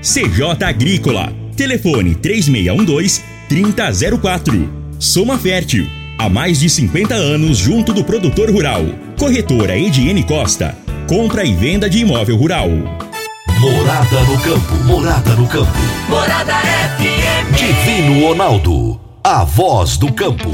CJ Agrícola. Telefone 3612-3004. Soma Fértil. Há mais de 50 anos junto do produtor rural. Corretora Ediene Costa. Compra e venda de imóvel rural. Morada no campo. Morada no campo. Morada FM. Divino Ronaldo. A voz do campo.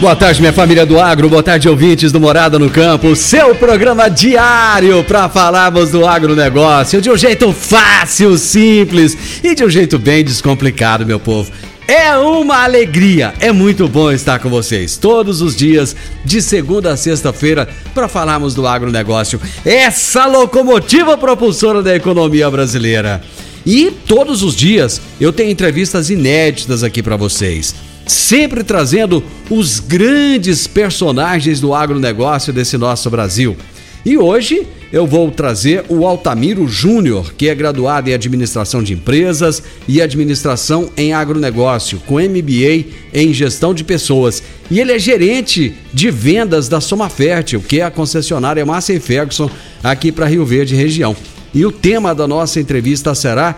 Boa tarde, minha família do agro, boa tarde, ouvintes do Morada no Campo, seu programa diário para falarmos do agronegócio de um jeito fácil, simples e de um jeito bem descomplicado, meu povo. É uma alegria, é muito bom estar com vocês todos os dias, de segunda a sexta-feira, para falarmos do agronegócio, essa locomotiva propulsora da economia brasileira. E todos os dias eu tenho entrevistas inéditas aqui para vocês sempre trazendo os grandes personagens do agronegócio desse nosso Brasil. E hoje eu vou trazer o Altamiro Júnior, que é graduado em Administração de Empresas e Administração em Agronegócio, com MBA em Gestão de Pessoas. E ele é gerente de vendas da Soma Fértil, que é a concessionária Massa Ferguson aqui para Rio Verde região. E o tema da nossa entrevista será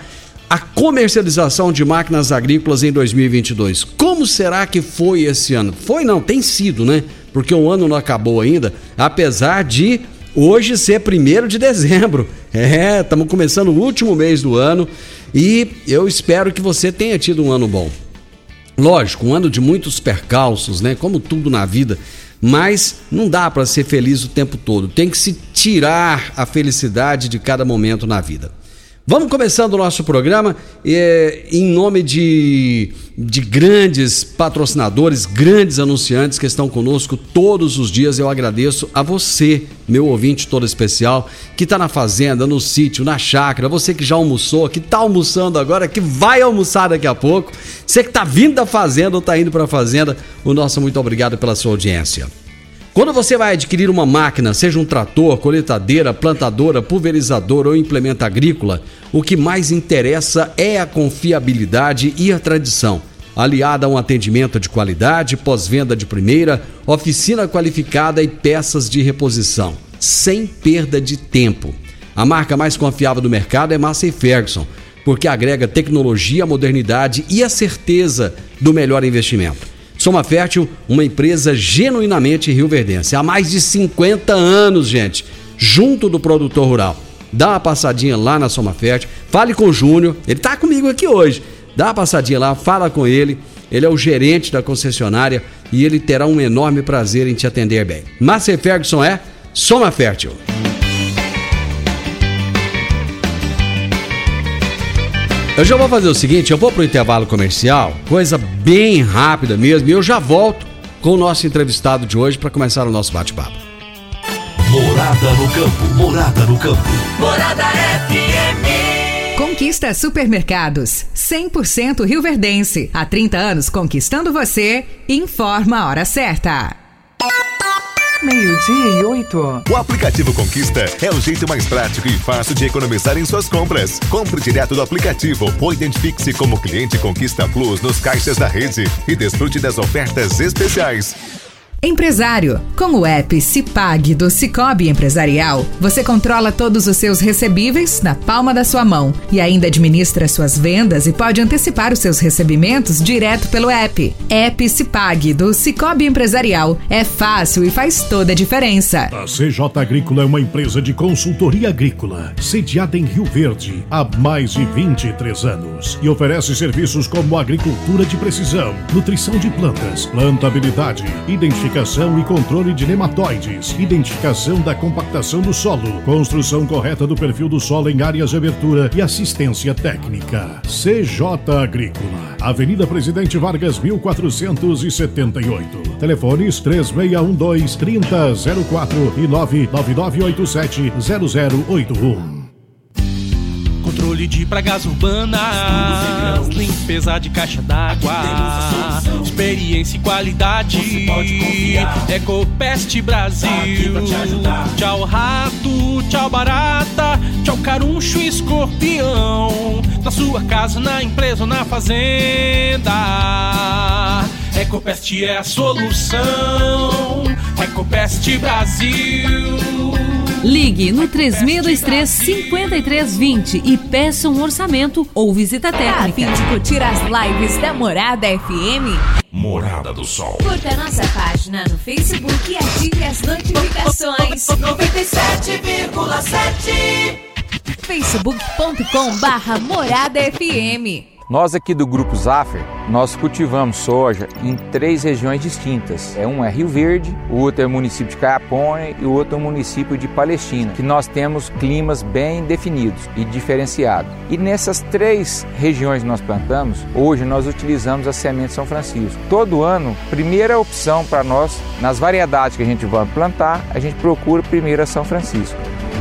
a comercialização de máquinas agrícolas em 2022. Como será que foi esse ano? Foi não, tem sido, né? Porque o ano não acabou ainda, apesar de hoje ser 1 de dezembro. É, estamos começando o último mês do ano e eu espero que você tenha tido um ano bom. Lógico, um ano de muitos percalços, né? Como tudo na vida. Mas não dá para ser feliz o tempo todo. Tem que se tirar a felicidade de cada momento na vida. Vamos começando o nosso programa é, em nome de, de grandes patrocinadores, grandes anunciantes que estão conosco todos os dias. Eu agradeço a você, meu ouvinte todo especial, que está na fazenda, no sítio, na chácara, você que já almoçou, que está almoçando agora, que vai almoçar daqui a pouco, você que está vindo da fazenda ou está indo para a fazenda, o nosso muito obrigado pela sua audiência. Quando você vai adquirir uma máquina, seja um trator, coletadeira, plantadora, pulverizador ou implemento agrícola, o que mais interessa é a confiabilidade e a tradição, aliada a um atendimento de qualidade, pós-venda de primeira, oficina qualificada e peças de reposição, sem perda de tempo. A marca mais confiável do mercado é Massey Ferguson, porque agrega tecnologia, modernidade e a certeza do melhor investimento. Soma Fértil, uma empresa genuinamente rioverdense. Há mais de 50 anos, gente, junto do produtor rural. Dá uma passadinha lá na Soma Fértil, fale com o Júnior, ele está comigo aqui hoje. Dá uma passadinha lá, fala com ele. Ele é o gerente da concessionária e ele terá um enorme prazer em te atender bem. Márcia Ferguson é Soma Fértil. Eu já vou fazer o seguinte, eu vou pro intervalo comercial, coisa bem rápida mesmo, e eu já volto com o nosso entrevistado de hoje para começar o nosso bate-papo. Morada no campo, morada no campo. Morada FM. Conquista Supermercados, 100% Rio Verdense. Há 30 anos conquistando você. Informa a hora certa. Meio-dia e oito. O aplicativo Conquista é o jeito mais prático e fácil de economizar em suas compras. Compre direto do aplicativo ou identifique-se como cliente Conquista Plus nos caixas da rede e desfrute das ofertas especiais. Empresário, com o app Cipag do Cicobi Empresarial, você controla todos os seus recebíveis na palma da sua mão e ainda administra suas vendas e pode antecipar os seus recebimentos direto pelo app. App Cipag do Cicobi Empresarial é fácil e faz toda a diferença. A CJ Agrícola é uma empresa de consultoria agrícola, sediada em Rio Verde há mais de 23 anos e oferece serviços como agricultura de precisão, nutrição de plantas, plantabilidade, identificação identificação e controle de nematóides, identificação da compactação do solo, construção correta do perfil do solo em áreas de abertura e assistência técnica. CJ Agrícola, Avenida Presidente Vargas 1478. Telefones 3612 3004 e 99987 0081. Controle de pragas urbanas, limpeza de caixa d'água, experiência e qualidade. Ecopest Brasil. Tchau rato, tchau barata, tchau caruncho e escorpião. Na sua casa, na empresa ou na fazenda. Ecopest é a solução. Ecopest Brasil. Ligue no 3623 5320 e peça um orçamento ou visita técnica. A fim de curtir as lives da Morada FM? Morada do Sol. Curta nossa página no Facebook e ative as notificações. 97,7 facebook.com barra Morada FM nós aqui do Grupo Zaffer, nós cultivamos soja em três regiões distintas. É um é Rio Verde, o outro é o município de Caiapônia e o outro é o município de Palestina, que nós temos climas bem definidos e diferenciados. E nessas três regiões que nós plantamos, hoje nós utilizamos a semente São Francisco. Todo ano, primeira opção para nós, nas variedades que a gente vai plantar, a gente procura primeiro a São Francisco.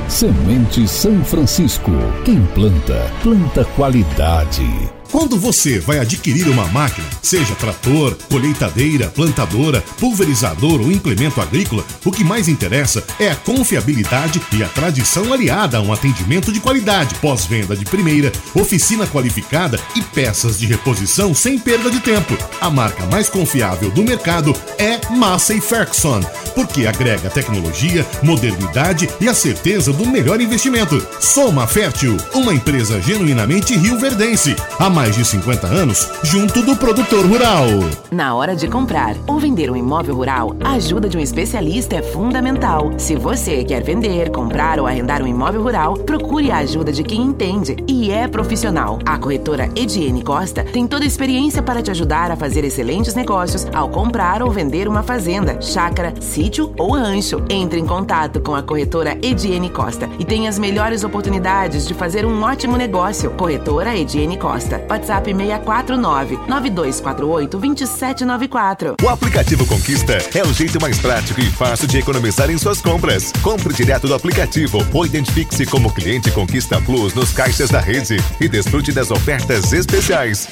Semente São Francisco. Quem planta, planta qualidade. Quando você vai adquirir uma máquina, seja trator, colheitadeira, plantadora, pulverizador ou implemento agrícola, o que mais interessa é a confiabilidade e a tradição aliada a um atendimento de qualidade, pós-venda de primeira, oficina qualificada e peças de reposição sem perda de tempo. A marca mais confiável do mercado é Massey Ferguson, porque agrega tecnologia, modernidade e a certeza do melhor investimento. Soma Fértil, uma empresa genuinamente rio-verdense. A mais de 50 anos junto do produtor rural. Na hora de comprar ou vender um imóvel rural, a ajuda de um especialista é fundamental. Se você quer vender, comprar ou arrendar um imóvel rural, procure a ajuda de quem entende e é profissional. A corretora Ediene Costa tem toda a experiência para te ajudar a fazer excelentes negócios ao comprar ou vender uma fazenda, chácara, sítio ou rancho. Entre em contato com a corretora Ediene Costa e tenha as melhores oportunidades de fazer um ótimo negócio. Corretora Ediene Costa. WhatsApp 649 9248 2794. O aplicativo Conquista é o jeito mais prático e fácil de economizar em suas compras. Compre direto do aplicativo ou identifique-se como cliente Conquista Plus nos caixas da rede e desfrute das ofertas especiais.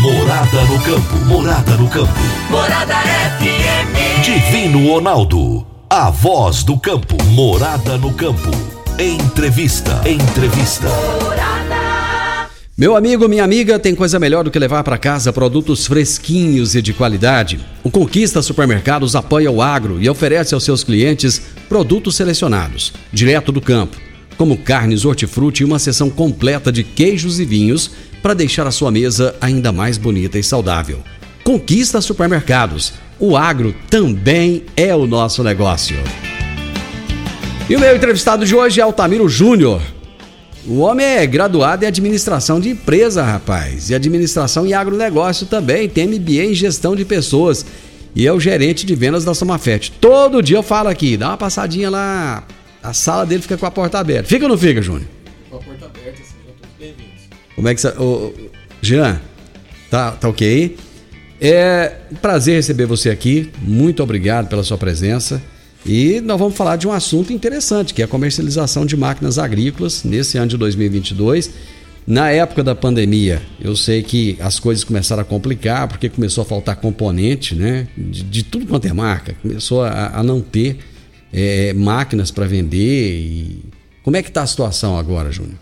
Morada no campo, morada no campo. Morada FM. Divino Ronaldo, a voz do campo. Morada no campo. Entrevista, entrevista. Morada. Meu amigo, minha amiga, tem coisa melhor do que levar para casa produtos fresquinhos e de qualidade. O Conquista Supermercados apoia o agro e oferece aos seus clientes produtos selecionados, direto do campo, como carnes, hortifruti e uma seção completa de queijos e vinhos para deixar a sua mesa ainda mais bonita e saudável. Conquista Supermercados. O agro também é o nosso negócio. E o meu entrevistado de hoje é Altamiro Júnior. O homem é graduado em administração de empresa, rapaz. E administração em agronegócio também. Tem MBA em gestão de pessoas. E é o gerente de vendas da Somafete. Todo dia eu falo aqui, dá uma passadinha lá. A sala dele fica com a porta aberta. Fica ou não fica, Júnior? Com a porta aberta, sejam todos bem-vindos. Como é que você. Ô, Jean, tá, tá ok? É um prazer receber você aqui. Muito obrigado pela sua presença. E nós vamos falar de um assunto interessante, que é a comercialização de máquinas agrícolas nesse ano de 2022. Na época da pandemia, eu sei que as coisas começaram a complicar, porque começou a faltar componente, né? De, de tudo quanto é marca. Começou a, a não ter é, máquinas para vender. E... Como é que está a situação agora, Júnior?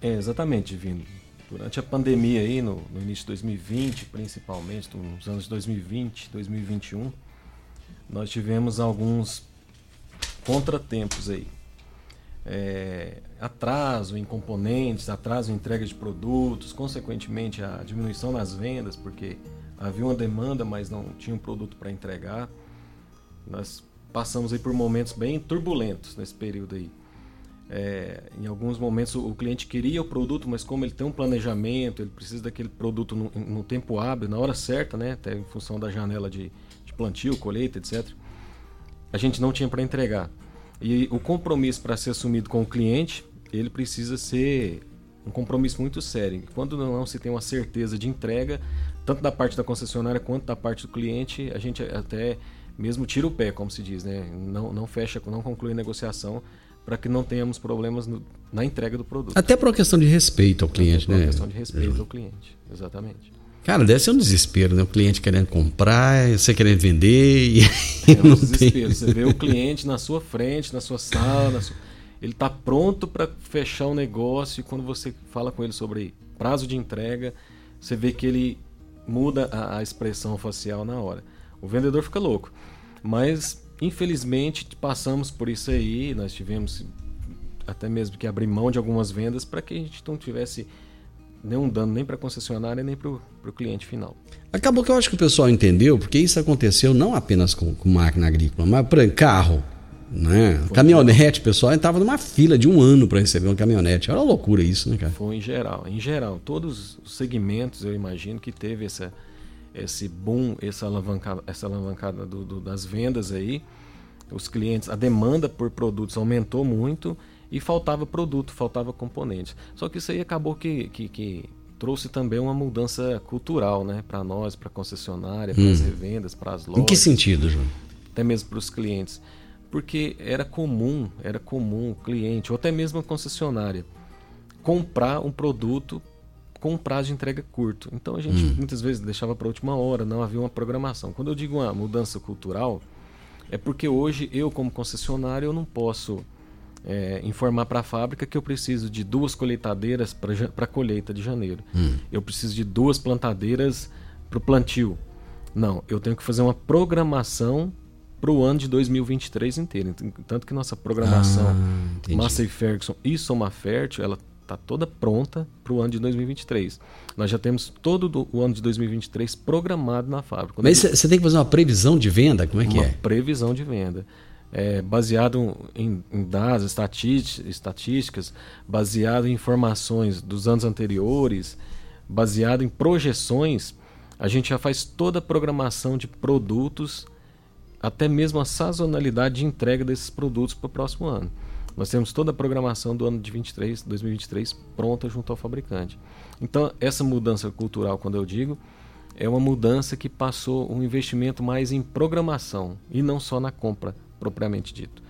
É, exatamente, Divino. Durante a pandemia aí, no, no início de 2020, principalmente, nos anos 2020, 2021, nós tivemos alguns contratempos aí. É, atraso em componentes, atraso em entrega de produtos, consequentemente a diminuição nas vendas, porque havia uma demanda, mas não tinha um produto para entregar. Nós passamos aí por momentos bem turbulentos nesse período aí. É, em alguns momentos o cliente queria o produto, mas como ele tem um planejamento, ele precisa daquele produto no, no tempo hábil, na hora certa, né? Até em função da janela de, plantio, colheita, etc. A gente não tinha para entregar. E o compromisso para ser assumido com o cliente, ele precisa ser um compromisso muito sério. Quando não se tem uma certeza de entrega, tanto da parte da concessionária quanto da parte do cliente, a gente até mesmo tira o pé, como se diz, né? Não, não fecha, não conclui a negociação para que não tenhamos problemas no, na entrega do produto. Até por uma questão de respeito ao cliente, Até por né? uma questão de respeito ao cliente, exatamente. Cara, deve ser um desespero, né? O cliente querendo comprar, você querendo vender e É um desespero. tem. Você vê o cliente na sua frente, na sua sala, na sua- ele está pronto para fechar o negócio e quando você fala com ele sobre prazo de entrega, você vê que ele muda a, a expressão facial na hora. O vendedor fica louco. Mas, infelizmente, passamos por isso aí. Nós tivemos até mesmo que abrir mão de algumas vendas para que a gente não tivesse nenhum dano nem para a concessionária nem para o cliente final. Acabou que eu acho que o pessoal entendeu, porque isso aconteceu não apenas com, com máquina agrícola, mas para carro, né? Caminhonete, o pessoal estava numa fila de um ano para receber uma caminhonete. Era uma loucura isso, né, cara? Foi em geral. Em geral, todos os segmentos eu imagino que teve essa, esse boom, essa alavancada, essa alavancada do, do- das vendas aí. Os clientes, a demanda por produtos aumentou muito e faltava produto, faltava componentes. Só que isso aí acabou que, que, que trouxe também uma mudança cultural, né? Para nós, para a concessionária, para as Hum. revendas, para as lojas. Em que sentido, João? até mesmo para os clientes, porque era comum, era comum o cliente ou até mesmo a concessionária comprar um produto com um prazo de entrega curto. Então a gente Hum. muitas vezes deixava para a última hora, não havia uma programação. Quando eu digo uma mudança cultural, é porque hoje eu como concessionário eu não posso é, informar para a fábrica que eu preciso de duas colheitadeiras para a colheita de janeiro. Hum. Eu preciso de duas plantadeiras para o plantio. Não, eu tenho que fazer uma programação para o ano de 2023 inteiro. Tanto que nossa programação Ah. Massey Ferguson e Soma Fértil, ela está toda pronta para o ano de 2023. Nós já temos todo do- o ano de 2023 programado na fábrica. Quando Mas eu- você tem que fazer uma previsão de venda? Como é que uma é? previsão de venda. É, baseado em, em dados, estatísticas, baseado em informações dos anos anteriores, baseado em projeções, a gente já faz toda a programação de produtos, até mesmo a sazonalidade de entrega desses produtos para o próximo ano. Nós temos toda a programação do ano de 23, 2023 pronta junto ao fabricante. Então, essa mudança cultural, quando eu digo, é uma mudança que passou um investimento mais em programação e não só na compra propriamente dito.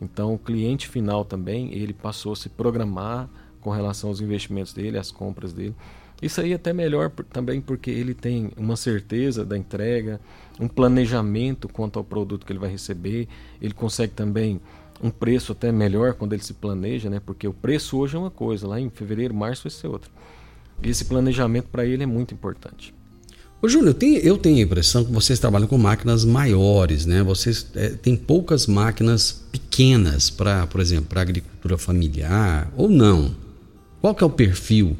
Então, o cliente final também, ele passou a se programar com relação aos investimentos dele, às compras dele. Isso aí é até melhor também porque ele tem uma certeza da entrega, um planejamento quanto ao produto que ele vai receber, ele consegue também um preço até melhor quando ele se planeja, né? Porque o preço hoje é uma coisa, lá em fevereiro, março vai ser outra. Esse planejamento para ele é muito importante. Ô, Júnior, eu tenho, a impressão que vocês trabalham com máquinas maiores, né? Vocês é, têm poucas máquinas pequenas para, por exemplo, para agricultura familiar ou não? Qual que é o perfil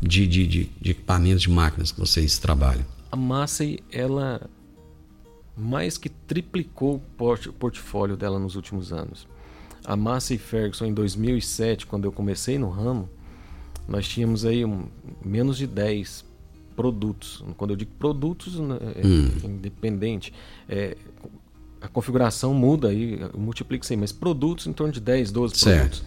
de, de, de, de equipamentos de máquinas que vocês trabalham? A Massey, ela mais que triplicou o portfólio dela nos últimos anos. A Massey Ferguson em 2007, quando eu comecei no ramo, nós tínhamos aí um- menos de 10 produtos. Quando eu digo produtos, né, é Hum. independente, é, a configuração muda aí, multiplica isso aí, mas produtos em torno de 10, 12 Certo. produtos.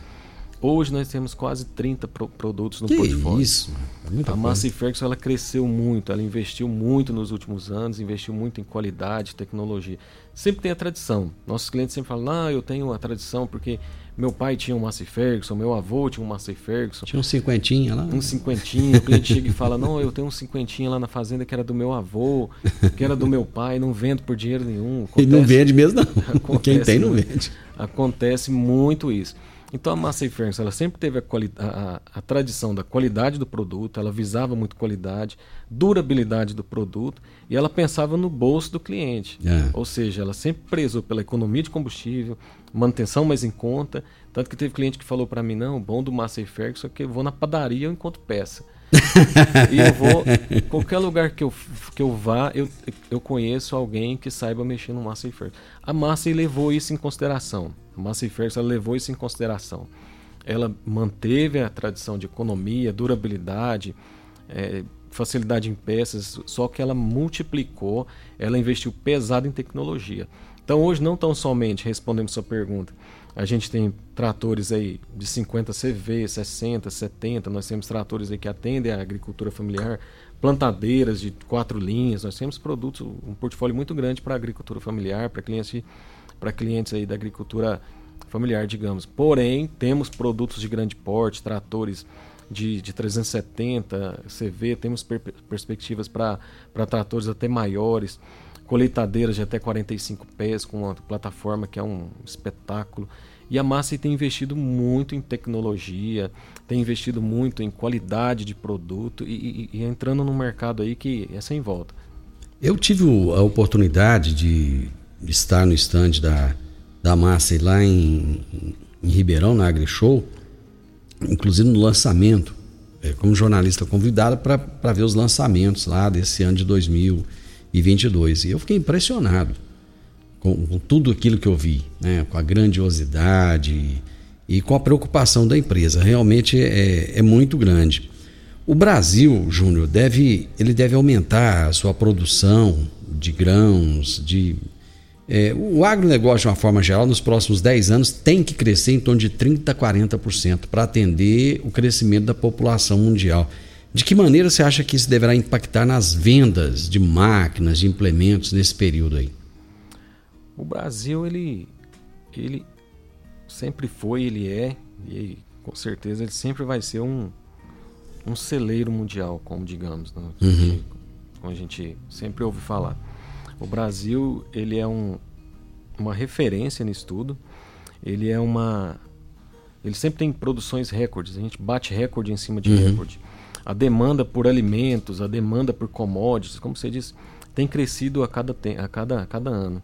Hoje nós temos quase 30 pro- produtos no Que portfólio. isso, é muita a. Massey Ferguson ela cresceu muito, ela investiu muito nos últimos anos, investiu muito em qualidade, tecnologia. Sempre tem a tradição. Nossos clientes sempre falam: "Ah, eu tenho a tradição porque meu pai tinha um Massey Ferguson, meu avô tinha um Massey Ferguson". Tinha um cinquentinha lá? Um cinquentinha. O cliente chega e fala: Não, eu tenho um cinquentinha lá na fazenda que era do meu avô, que era do meu pai, não vendo por dinheiro nenhum. E não vende mesmo, não. Quem Acontece tem, não vende. Acontece muito isso. Então a Massey Ferguson ela sempre teve a, a- a tradição da qualidade do produto, ela visava muito qualidade, durabilidade do produto e ela pensava no bolso do cliente. É. Ou seja, ela sempre prezou pela economia de combustível, manutenção mais em conta. Tanto que teve cliente que falou para mim: não, o bom do Massey Ferguson é que eu vou na padaria eu encontro peça. E eu vou, qualquer lugar que eu, que eu vá, eu, eu conheço alguém que saiba mexer no Massey Ferguson. A Massey levou isso em consideração. A Massey Ferguson levou isso em consideração. Ela manteve a tradição de economia, durabilidade, eh, facilidade em peças, só que ela multiplicou, ela investiu pesado em tecnologia. Então hoje não tão somente respondendo sua pergunta, a gente tem tratores aí de 50 CV, 60, 70, nós temos tratores aí que atendem a agricultura familiar, plantadeiras de quatro linhas, nós temos produtos, um portfólio muito grande para a agricultura familiar, para clientes, para clientes aí da agricultura familiar, digamos. Porém, temos produtos de grande porte, tratores de, de 370 CV, temos per perspectivas para tratores até maiores, colheitadeiras de até 45 pés, com uma plataforma que é um espetáculo. E a Massa tem investido muito em tecnologia, tem investido muito em qualidade de produto e, e, e entrando num mercado aí que é sem volta. Eu tive a oportunidade de estar no estande da, da Massa lá em, em Ribeirão, na AgriShow, inclusive no lançamento, é, como jornalista convidado para ver os lançamentos lá desse ano de 2022. E eu fiquei impressionado com, com tudo aquilo que eu vi, né? com a grandiosidade e com a preocupação da empresa. Realmente é, é muito grande. O Brasil, Júnior, deve, ele deve aumentar a sua produção de grãos, de é, o agronegócio, de uma forma geral, nos próximos 10 anos tem que crescer em torno de 30% a 40% para atender o crescimento da população mundial. De que maneira você acha que isso deverá impactar nas vendas de máquinas, de implementos nesse período aí? O Brasil, ele, ele sempre foi, ele é, e com certeza ele sempre vai ser um, um celeiro mundial, como digamos, né? uhum. como a gente sempre ouve falar. O Brasil ele é um, uma referência nisso tudo. Ele é uma. Ele sempre tem produções recordes. A gente bate recorde em cima de uhum. recorde. A demanda por alimentos, a demanda por commodities, como você disse, tem crescido a cada, a cada, a cada ano.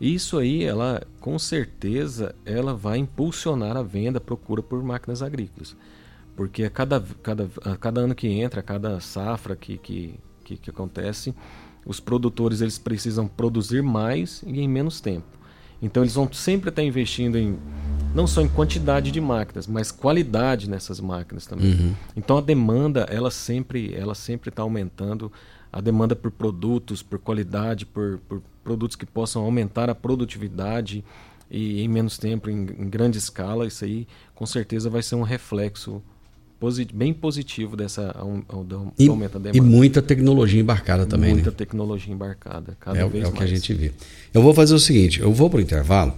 Isso aí, ela com certeza, ela vai impulsionar a venda, a procura por máquinas agrícolas. Porque a cada, cada, a cada ano que entra, a cada safra que, que, que, que acontece, os produtores eles precisam produzir mais e em menos tempo. Então eles vão sempre estar investindo em não só em quantidade de máquinas, mas qualidade nessas máquinas também. Uhum. Então a demanda ela sempre ela sempre está aumentando a demanda por produtos, por qualidade, por, por, produtos que possam aumentar a produtividade e em menos tempo, em, em grande escala. Isso aí com certeza vai ser um reflexo bem positivo dessa do, e, aumento da demanda. E muita tecnologia embarcada também. Muita né? tecnologia embarcada, cada é, vez é o mais. que a gente vê. Eu vou fazer o seguinte, eu vou para o intervalo.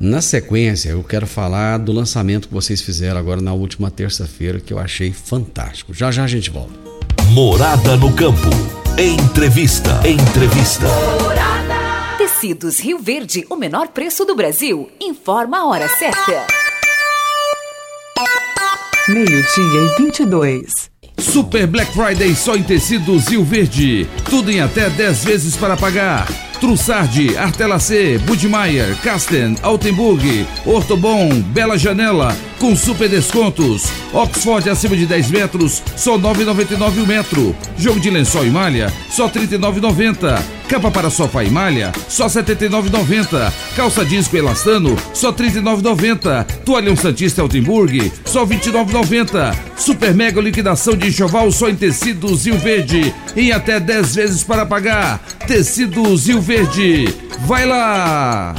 Na sequência, eu quero falar do lançamento que vocês fizeram agora na última terça-feira, que eu achei fantástico. Já já a gente volta. Morada no campo. Entrevista. Entrevista. Morada. Tecidos Rio Verde, o menor preço do Brasil. Informa a hora certa. Meio-dia e 22. Super Black Friday só em tecidos Rio Verde. Tudo em até 10 vezes para pagar. Trussardi, Artelacê, Budmeier, Casten, Altenburg, Ortobon, Bela Janela, com super descontos. Oxford acima de 10 metros, só 9,99 o metro. Jogo de lençol e malha, só 39,90. Capa para sofá e malha, só 79,90. Calça com elastano, só 39,90. Toalhão Santista Altenburg, só 29,90. Super mega liquidação de enxoval só em tecidos Rio Verde, em até 10 vezes para pagar. Tecidos Rio Verde, vai lá!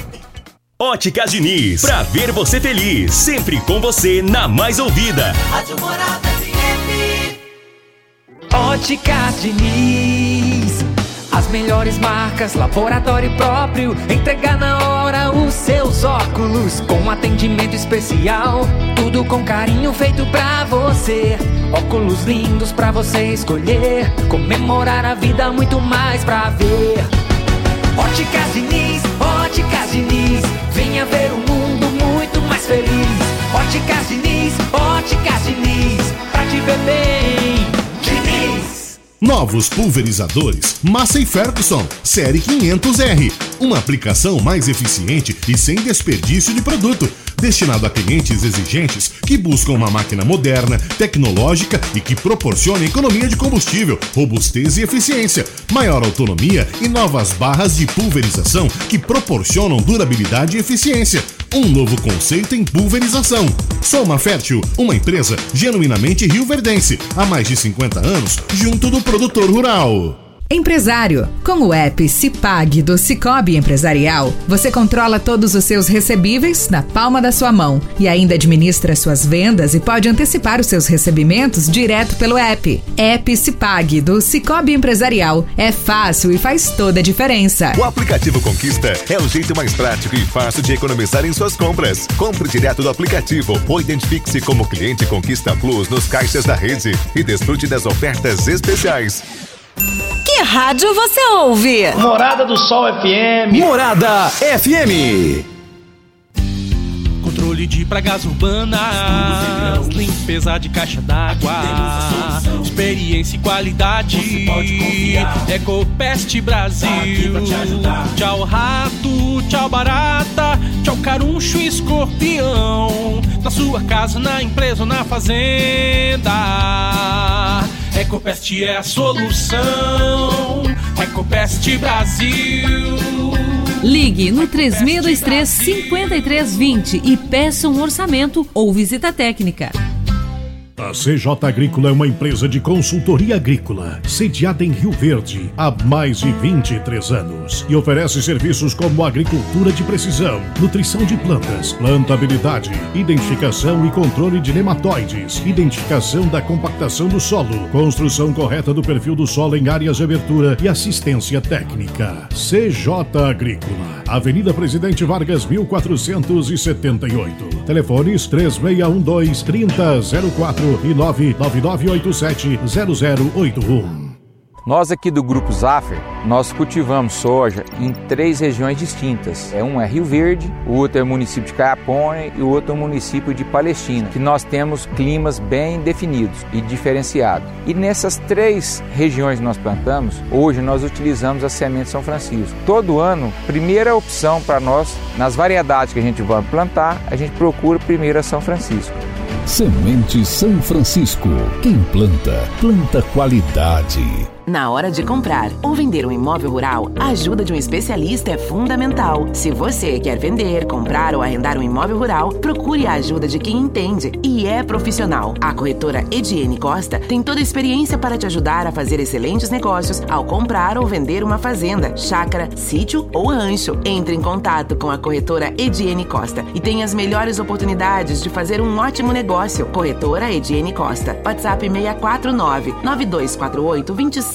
Óticas Diniz, pra ver você feliz, sempre com você na mais ouvida. Rádio Morada FM. Óticas Diniz, as melhores marcas, laboratório próprio, entregar na hora os seus óculos, com atendimento especial, tudo com carinho feito pra você. Óculos lindos pra você escolher, comemorar a vida, muito mais pra ver. Óticas Diniz, Óticas Diniz, venha ver um mundo muito mais feliz. Óticas Diniz, Óticas Diniz, pra te ver bem. Novos pulverizadores Massey Ferguson Série 500R. Uma aplicação mais eficiente e sem desperdício de produto. Destinado a clientes exigentes que buscam uma máquina moderna, tecnológica e que proporcione economia de combustível, robustez e eficiência, maior autonomia e novas barras de pulverização que proporcionam durabilidade e eficiência. Um novo conceito em pulverização. Soma Fértil, uma empresa genuinamente rioverdense, há mais de 50 anos, junto do produtor rural. Empresário, com o app Cipag do Cicobi Empresarial, você controla todos os seus recebíveis na palma da sua mão e ainda administra suas vendas e pode antecipar os seus recebimentos direto pelo app. App Cipag do Cicobi Empresarial é fácil e faz toda a diferença. O aplicativo Conquista é o jeito mais prático e fácil de economizar em suas compras. Compre direto do aplicativo ou identifique-se como cliente Conquista Plus nos caixas da rede e desfrute das ofertas especiais. Que rádio você ouve? Morada do Sol FM. Morada FM. Controle de pragas urbanas, limpeza de caixa d'água, experiência e qualidade. Ecopest Brasil. Tchau rato, tchau barata, tchau caruncho e escorpião. Na sua casa, na empresa ou na fazenda. Ecopest é a solução. Ecopest Brasil. Ligue no 3623 5320 e peça um orçamento ou visita técnica. A CJ Agrícola é uma empresa de consultoria agrícola, sediada em Rio Verde há mais de 23 anos e oferece serviços como agricultura de precisão, nutrição de plantas, plantabilidade, identificação e controle de nematóides, identificação da compactação do solo, construção correta do perfil do solo em áreas de abertura e assistência técnica. CJ Agrícola, Avenida Presidente Vargas 1478. Telefones 3612 3004 e 999870081. Nós aqui do Grupo Zaffer, nós cultivamos soja em três regiões distintas. É um é Rio Verde, o outro é o município de Caiapônia e o outro é o município de Palestina, que nós temos climas bem definidos e diferenciados. E nessas três regiões que nós plantamos, hoje nós utilizamos a semente São Francisco. Todo ano, primeira opção para nós, nas variedades que a gente vai plantar, a gente procura primeiro a São Francisco. Semente São Francisco. Quem planta, planta qualidade. Na hora de comprar ou vender um imóvel rural, a ajuda de um especialista é fundamental. Se você quer vender, comprar ou arrendar um imóvel rural, procure a ajuda de quem entende e é profissional. A corretora Ediene Costa tem toda a experiência para te ajudar a fazer excelentes negócios ao comprar ou vender uma fazenda, chácara, sítio ou rancho. Entre em contato com a corretora Ediene Costa e tenha as melhores oportunidades de fazer um ótimo negócio. Corretora Ediene Costa. WhatsApp 649 9248 27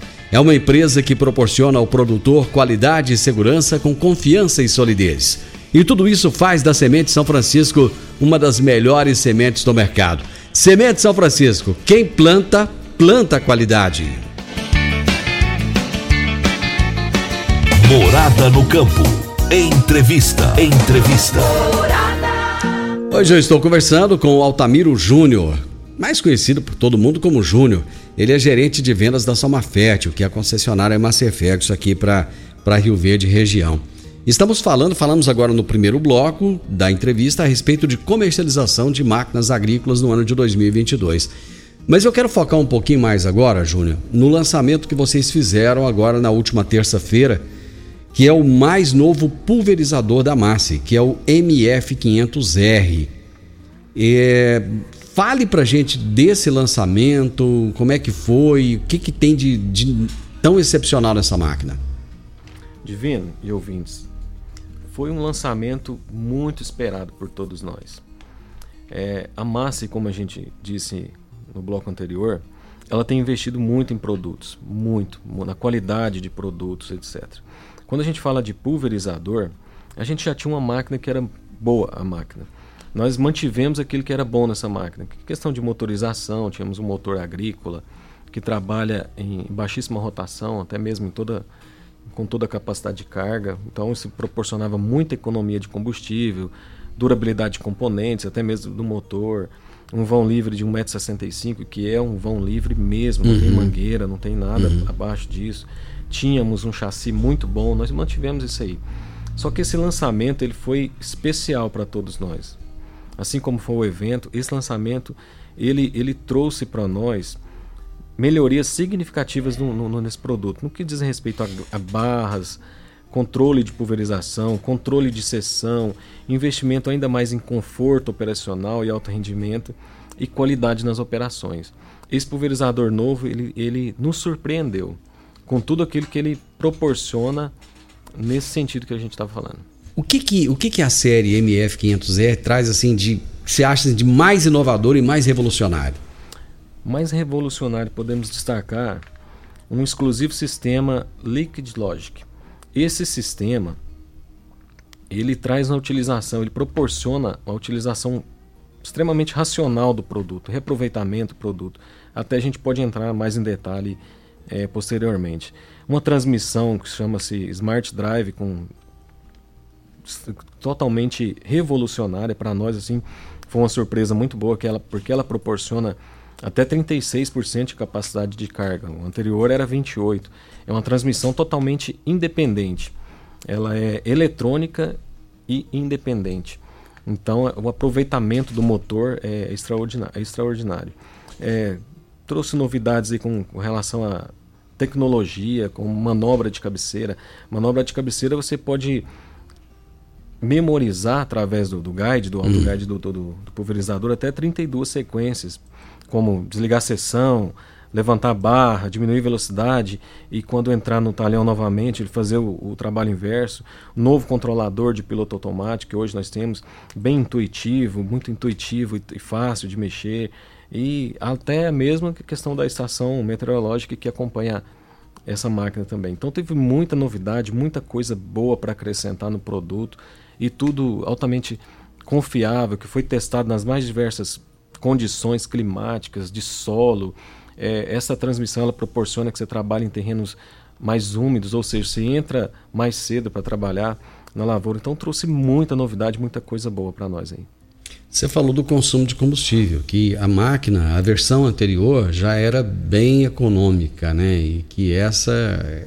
É uma empresa que proporciona ao produtor qualidade e segurança com confiança e solidez. E tudo isso faz da Semente São Francisco uma das melhores sementes do mercado. Semente São Francisco, quem planta, planta qualidade. Morada no campo. Entrevista. Entrevista. Hoje eu estou conversando com o Altamiro Júnior, mais conhecido por todo mundo como Júnior. Ele é gerente de vendas da Soma Fértil, que é a concessionária Macefexo aqui para Rio Verde região. Estamos falando, falamos agora no primeiro bloco da entrevista a respeito de comercialização de máquinas agrícolas no ano de 2022. Mas eu quero focar um pouquinho mais agora, Júnior, no lançamento que vocês fizeram agora na última terça-feira, que é o mais novo pulverizador da Massi, que é o MF500R. É, fale pra gente desse lançamento, como é que foi, o que, que tem de, de tão excepcional nessa máquina. Divino e ouvintes, foi um lançamento muito esperado por todos nós. É, a Massi, como a gente disse no bloco anterior, ela tem investido muito em produtos, muito, na qualidade de produtos, etc. Quando a gente fala de pulverizador, a gente já tinha uma máquina que era boa, a máquina. Nós mantivemos aquilo que era bom nessa máquina. Questão de motorização, tínhamos um motor agrícola que trabalha em baixíssima rotação, até mesmo em toda, com toda a capacidade de carga. Então isso proporcionava muita economia de combustível, durabilidade de componentes, até mesmo do motor. Um vão livre de 1,65m, que é um vão livre mesmo, não uhum. tem mangueira, não tem nada uhum. abaixo disso tínhamos um chassi muito bom, nós mantivemos isso aí. Só que esse lançamento ele foi especial para todos nós. Assim como foi o evento, esse lançamento ele, ele trouxe para nós melhorias significativas no, no, nesse produto. No que diz respeito a, a barras, controle de pulverização, controle de seção, investimento ainda mais em conforto operacional e alto rendimento e qualidade nas operações. Esse pulverizador novo, ele, ele nos surpreendeu com tudo aquilo que ele proporciona nesse sentido que a gente estava falando. O que que, o que que a série MF500E traz assim de, você acha de mais inovador e mais revolucionário? Mais revolucionário podemos destacar um exclusivo sistema Liquid Logic. Esse sistema ele traz uma utilização, ele proporciona uma utilização extremamente racional do produto, reaproveitamento do produto. Até a gente pode entrar mais em detalhe é, posteriormente. Uma transmissão que chama-se Smart Drive com totalmente revolucionária para nós assim foi uma surpresa muito boa que ela porque ela proporciona até 36% de capacidade de carga. O anterior era 28. É uma transmissão totalmente independente. Ela é eletrônica e independente. Então, o aproveitamento do motor é extraordinário. É extraordinário. É, trouxe novidades aí com, com relação a tecnologia, com manobra de cabeceira. Manobra de cabeceira você pode memorizar através do, do guide, do auto-guide do, do, do, pulverizador, até 32 sequências, como desligar a sessão, levantar a barra, diminuir velocidade e quando entrar no talhão novamente, ele fazer o, o trabalho inverso. Novo controlador de piloto automático que hoje nós temos, bem intuitivo, muito intuitivo e, e fácil de mexer. E até mesmo a questão da estação meteorológica que acompanha essa máquina também. Então teve muita novidade, muita coisa boa para acrescentar no produto e tudo altamente confiável, que foi testado nas mais diversas condições climáticas, de solo. É, essa transmissão ela proporciona que você trabalhe em terrenos mais úmidos, ou seja, você entra mais cedo para trabalhar na lavoura. Então trouxe muita novidade, muita coisa boa para nós aí. Você falou do consumo de combustível, que a máquina, a versão anterior já era bem econômica, né? E que essa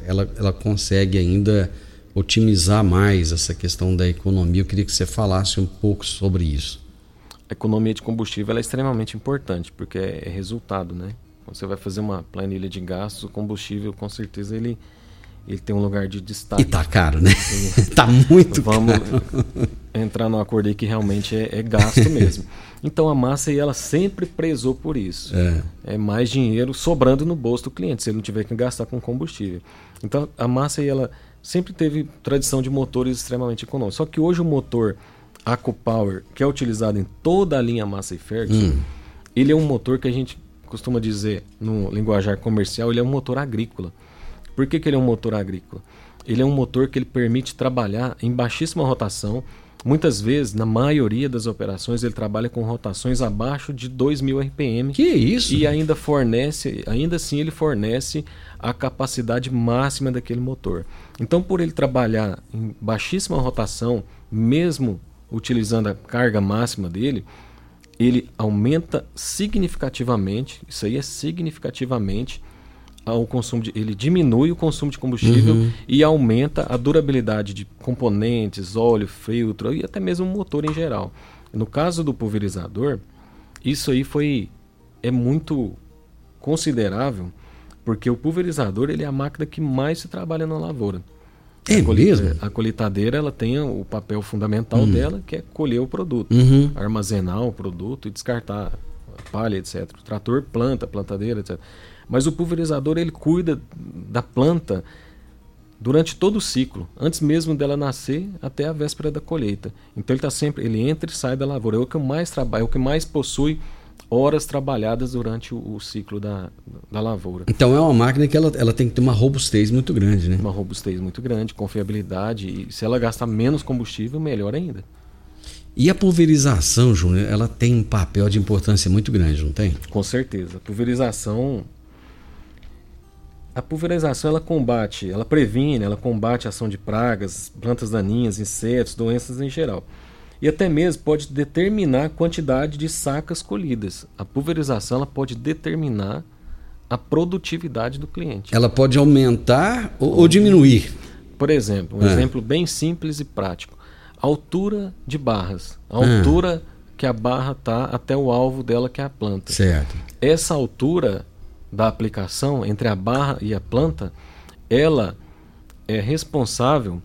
ela, ela consegue ainda otimizar mais essa questão da economia. Eu queria que você falasse um pouco sobre isso. A economia de combustível é extremamente importante, porque é resultado, né? Quando você vai fazer uma planilha de gastos, o combustível, com certeza, ele, ele tem um lugar de destaque. E tá caro, né? tá muito Vamos caro. entrar num acordo aí que realmente é, é gasto mesmo. Então a massa ela sempre prezou por isso. É. é mais dinheiro sobrando no bolso do cliente, se ele não tiver que gastar com combustível. Então a massa ela sempre teve tradição de motores extremamente econômicos. Só que hoje o motor AcoPower, que é utilizado em toda a linha Massa e Ferguson, Hum. ele é um motor que a gente costuma dizer no linguajar comercial, ele é um motor agrícola. Por que, que ele é um motor agrícola? Ele é um motor que ele permite trabalhar em baixíssima rotação. Muitas vezes, na maioria das operações, ele trabalha com rotações abaixo de 2.000 RPM. Que isso? E ainda fornece, ainda assim ele fornece a capacidade máxima daquele motor. Então, por ele trabalhar em baixíssima rotação, mesmo utilizando a carga máxima dele, ele aumenta significativamente, isso aí é significativamente ao consumo de, ele diminui o consumo de combustível Uhum. e aumenta a durabilidade de componentes, óleo, filtro e até mesmo o motor em geral. No caso do pulverizador, isso aí foi é muito considerável, porque o pulverizador ele é a máquina que mais se trabalha na lavoura. É a mesmo? A colheitadeira ela tem o papel fundamental Hum. dela, que é colher o produto, Uhum. armazenar o produto e descartar a palha, etc. O trator planta, plantadeira, etc. Mas o pulverizador ele cuida da planta durante todo o ciclo, antes mesmo dela nascer até a véspera da colheita. Então ele está sempre, ele entra e sai da lavoura. É o que mais trabalha, é o que mais possui horas trabalhadas durante o, o ciclo da, da lavoura. Então é uma máquina que ela, ela tem que ter uma robustez muito grande, né? Uma robustez muito grande, confiabilidade e se ela gastar menos combustível, melhor ainda. E a pulverização, Júnior, ela tem um papel de importância muito grande, não tem? Com certeza. A pulverização. A pulverização ela combate, ela previne, ela combate a ação de pragas, plantas daninhas, insetos, doenças em geral. E até mesmo pode determinar a quantidade de sacas colhidas. A pulverização ela pode determinar a produtividade do cliente. Ela pode aumentar ou, ou diminuir. Por exemplo, um Ah. exemplo bem simples e prático. Altura de barras. A Ah. altura que a barra está até o alvo dela, que é a planta. Certo. Essa altura da aplicação entre a barra e a planta, ela é responsável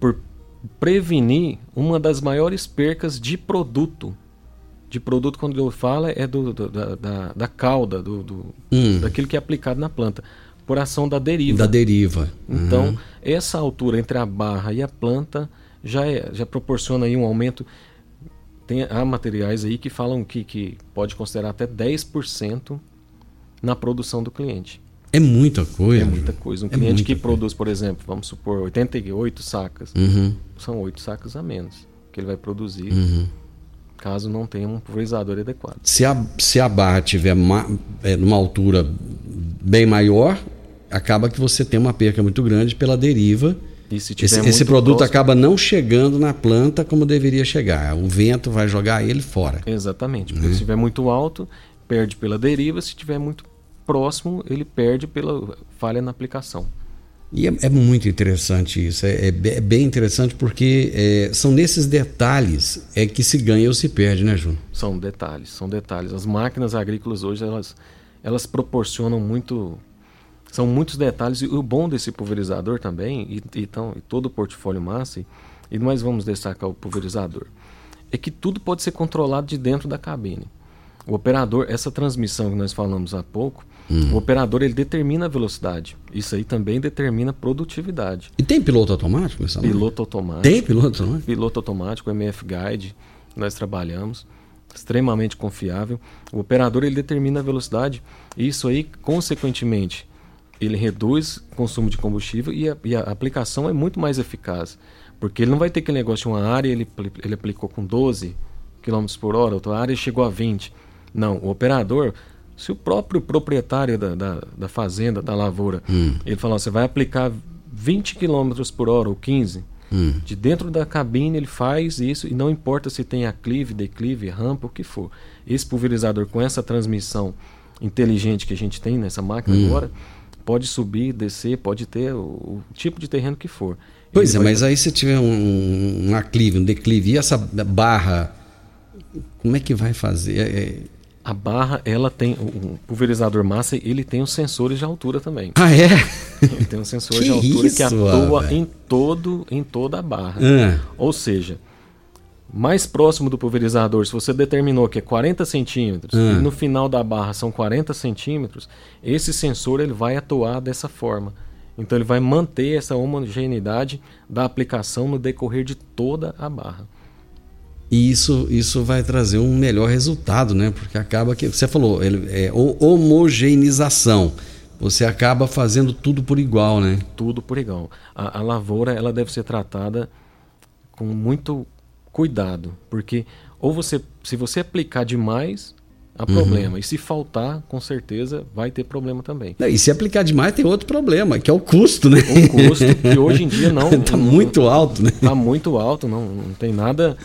por prevenir uma das maiores percas de produto. De produto, quando eu falo, é do, do- da, da, da cauda, do, do- Hum. daquilo que é aplicado na planta, por ação da deriva. Da deriva. Então, Uhum. essa altura entre a barra e a planta já, é- já proporciona aí um aumento. Tem, há materiais aí que falam que, que pode considerar até 10% na produção do cliente. É muita coisa. É muita coisa. Um É cliente que coisa. produz, por exemplo, vamos supor, 88 sacas, Uhum. são 8 sacas a menos que ele vai produzir Uhum. caso não tenha um pulverizador adequado. Se a, se a barra estiver é, numa altura bem maior, acaba que você tem uma perca muito grande pela deriva. E se tiver Esse, esse produto próximo- acaba não chegando na planta como deveria chegar. O vento vai jogar ele fora. Exatamente. Porque Uhum. se estiver muito alto, perde pela deriva. Se estiver muito próximo, ele perde pela falha na aplicação. E é, é muito interessante isso. É, é é bem interessante porque é, são nesses detalhes é que se ganha ou se perde, né, Júnior? São detalhes, são detalhes. As máquinas agrícolas hoje, elas, elas proporcionam muito... São muitos detalhes. E o bom desse pulverizador também, e, e então, e todo o portfólio Massey, e nós vamos destacar o pulverizador, é que tudo pode ser controlado de dentro da cabine. O operador, essa transmissão que nós falamos há pouco, Hum. o operador ele determina a velocidade. Isso aí também determina a produtividade. E tem piloto automático máquina? Piloto automático. Tem piloto automático? Piloto automático, MF Guide, nós trabalhamos, extremamente confiável. O operador ele determina a velocidade e isso aí, consequentemente, ele reduz o consumo de combustível e a, e a aplicação é muito mais eficaz. Porque ele não vai ter aquele negócio de uma área, ele, ele aplicou com 12 km por hora, outra área chegou a 20. Não, o operador, se o próprio proprietário da, da, da fazenda, da lavoura, Hum. ele falar, você vai aplicar 20 km por hora ou 15, Hum. de dentro da cabine ele faz isso e não importa se tem aclive, declive, rampa, o que for. Esse pulverizador com essa transmissão inteligente que a gente tem nessa máquina Hum. agora, pode subir, descer, pode ter o, o tipo de terreno que for. Pois Ele é, vai- mas aí se tiver um, um aclive, um declive, e essa barra, como é que vai fazer? É- é- A barra, ela tem, o pulverizador massa, ele tem os sensores de altura também. Ah, é? Ele tem um sensor de altura isso, que atua velho? em, todo, em toda a barra. Ah. Ou seja, mais próximo do pulverizador, se você determinou que é 40 centímetros Ah. e no final da barra são 40 centímetros, esse sensor ele vai atuar dessa forma. Então ele vai manter essa homogeneidade da aplicação no decorrer de toda a barra. E isso, isso vai trazer um melhor resultado, né? Porque acaba que. Você falou, ele, é ho- homogeneização. Você acaba fazendo tudo por igual, né? Tudo por igual. A, a lavoura ela deve ser tratada com muito cuidado, porque ou você, se você aplicar demais, há Uhum. problema. E se faltar, com certeza vai ter problema também. E se aplicar demais, tem outro problema, que é o custo, né? O custo, que hoje em dia não. Tá muito alto, né? Está muito alto, não, não tem nada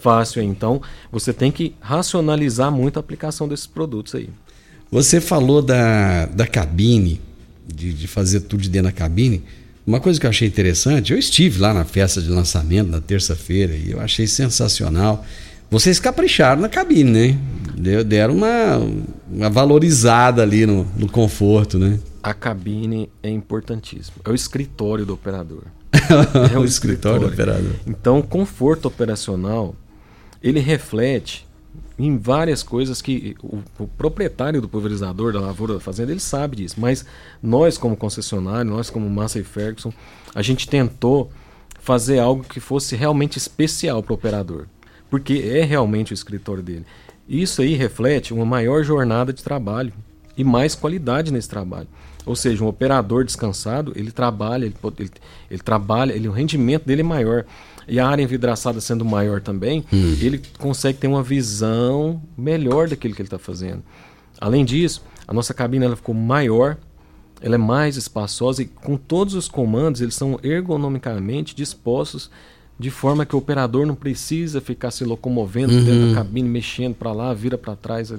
fácil. Então, você tem que racionalizar muito a aplicação desses produtos aí. Você falou da, da cabine, de, de fazer tudo de dentro da cabine. Uma coisa que eu achei interessante, eu estive lá na festa de lançamento na terça-feira e eu achei sensacional. Vocês capricharam na cabine, né? Deram uma, uma valorizada ali no, no conforto, né? A cabine é importantíssimo. É o escritório do operador. O escritório do operador. Então, o conforto operacional, ele reflete em várias coisas que o, o proprietário do pulverizador, da lavoura da fazenda, ele sabe disso. Mas nós, como concessionário, nós, como Massa e Ferguson, a gente tentou fazer algo que fosse realmente especial para o operador. Porque é realmente o escritório dele. Isso aí reflete uma maior jornada de trabalho e mais qualidade nesse trabalho. Ou seja, um operador descansado, ele trabalha, ele, ele, ele trabalha, ele, o rendimento dele é maior. E a área envidraçada sendo maior também, Hum. ele consegue ter uma visão melhor daquilo que ele está fazendo. Além disso, a nossa cabine ela ficou maior, ela é mais espaçosa e com todos os comandos eles são ergonomicamente dispostos de forma que o operador não precisa ficar se locomovendo Uhum. dentro da cabine, mexendo para lá, vira para trás.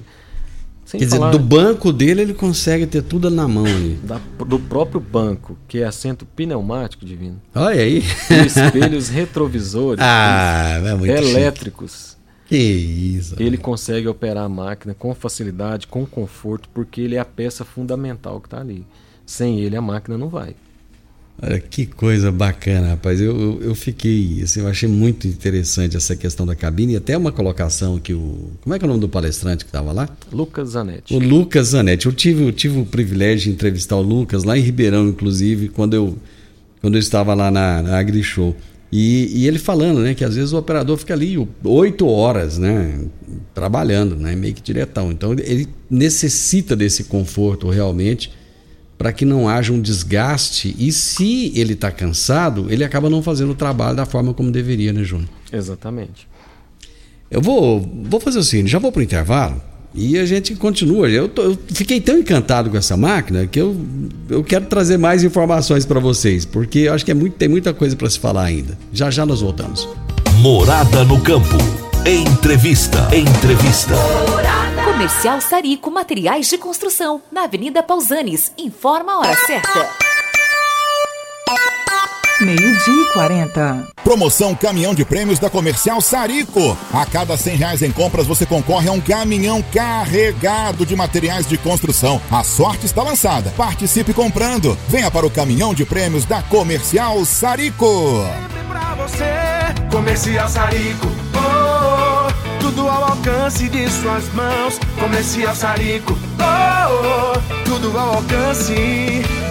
Sem Quer dizer, do banco dele ele consegue ter tudo na mão ali. Da, do próprio banco, que é assento pneumático divino. Olha aí. E espelhos retrovisores ah, é elétricos. Que isso. Ele consegue operar a máquina com facilidade, com conforto, porque ele é a peça fundamental que está ali. Sem ele a máquina não vai. Olha que coisa bacana, rapaz. Eu, eu, eu, fiquei, assim, eu achei muito interessante essa questão da cabine e até uma colocação que o. Como é que é o nome do palestrante que estava lá? Lucas Zanetti. O Lucas Zanetti. Eu tive, eu tive o privilégio de entrevistar o Lucas lá em Ribeirão, inclusive, quando eu, quando eu estava lá na, na AgriShow. E, e ele falando, né, que às vezes o operador fica ali oito horas, né, trabalhando, né, meio que diretão. Então ele necessita desse conforto realmente para que não haja um desgaste e se ele está cansado, ele acaba não fazendo o trabalho da forma como deveria, né, Júnior? Exatamente. Eu vou, vou fazer o seguinte, já vou para o intervalo e a gente continua. Eu, tô, eu, fiquei tão encantado com essa máquina que eu, eu quero trazer mais informações para vocês, porque eu acho que é muito, tem muita coisa para se falar ainda. Já já nós voltamos. Morada no campo. Entrevista. Entrevista. Comercial Sarico Materiais de Construção, na Avenida Pausanes. Informa a hora certa. Meio-dia e 40. Promoção Caminhão de Prêmios da Comercial Sarico. A cada 100 reais em compras você concorre a um caminhão carregado de materiais de construção. A sorte está lançada. Participe comprando. Venha para o Caminhão de Prêmios da Comercial Sarico. Sempre pra você, Comercial Sarico. Oh tudo ao alcance de suas mãos. Comercial Sarico, oh, oh, tudo ao alcance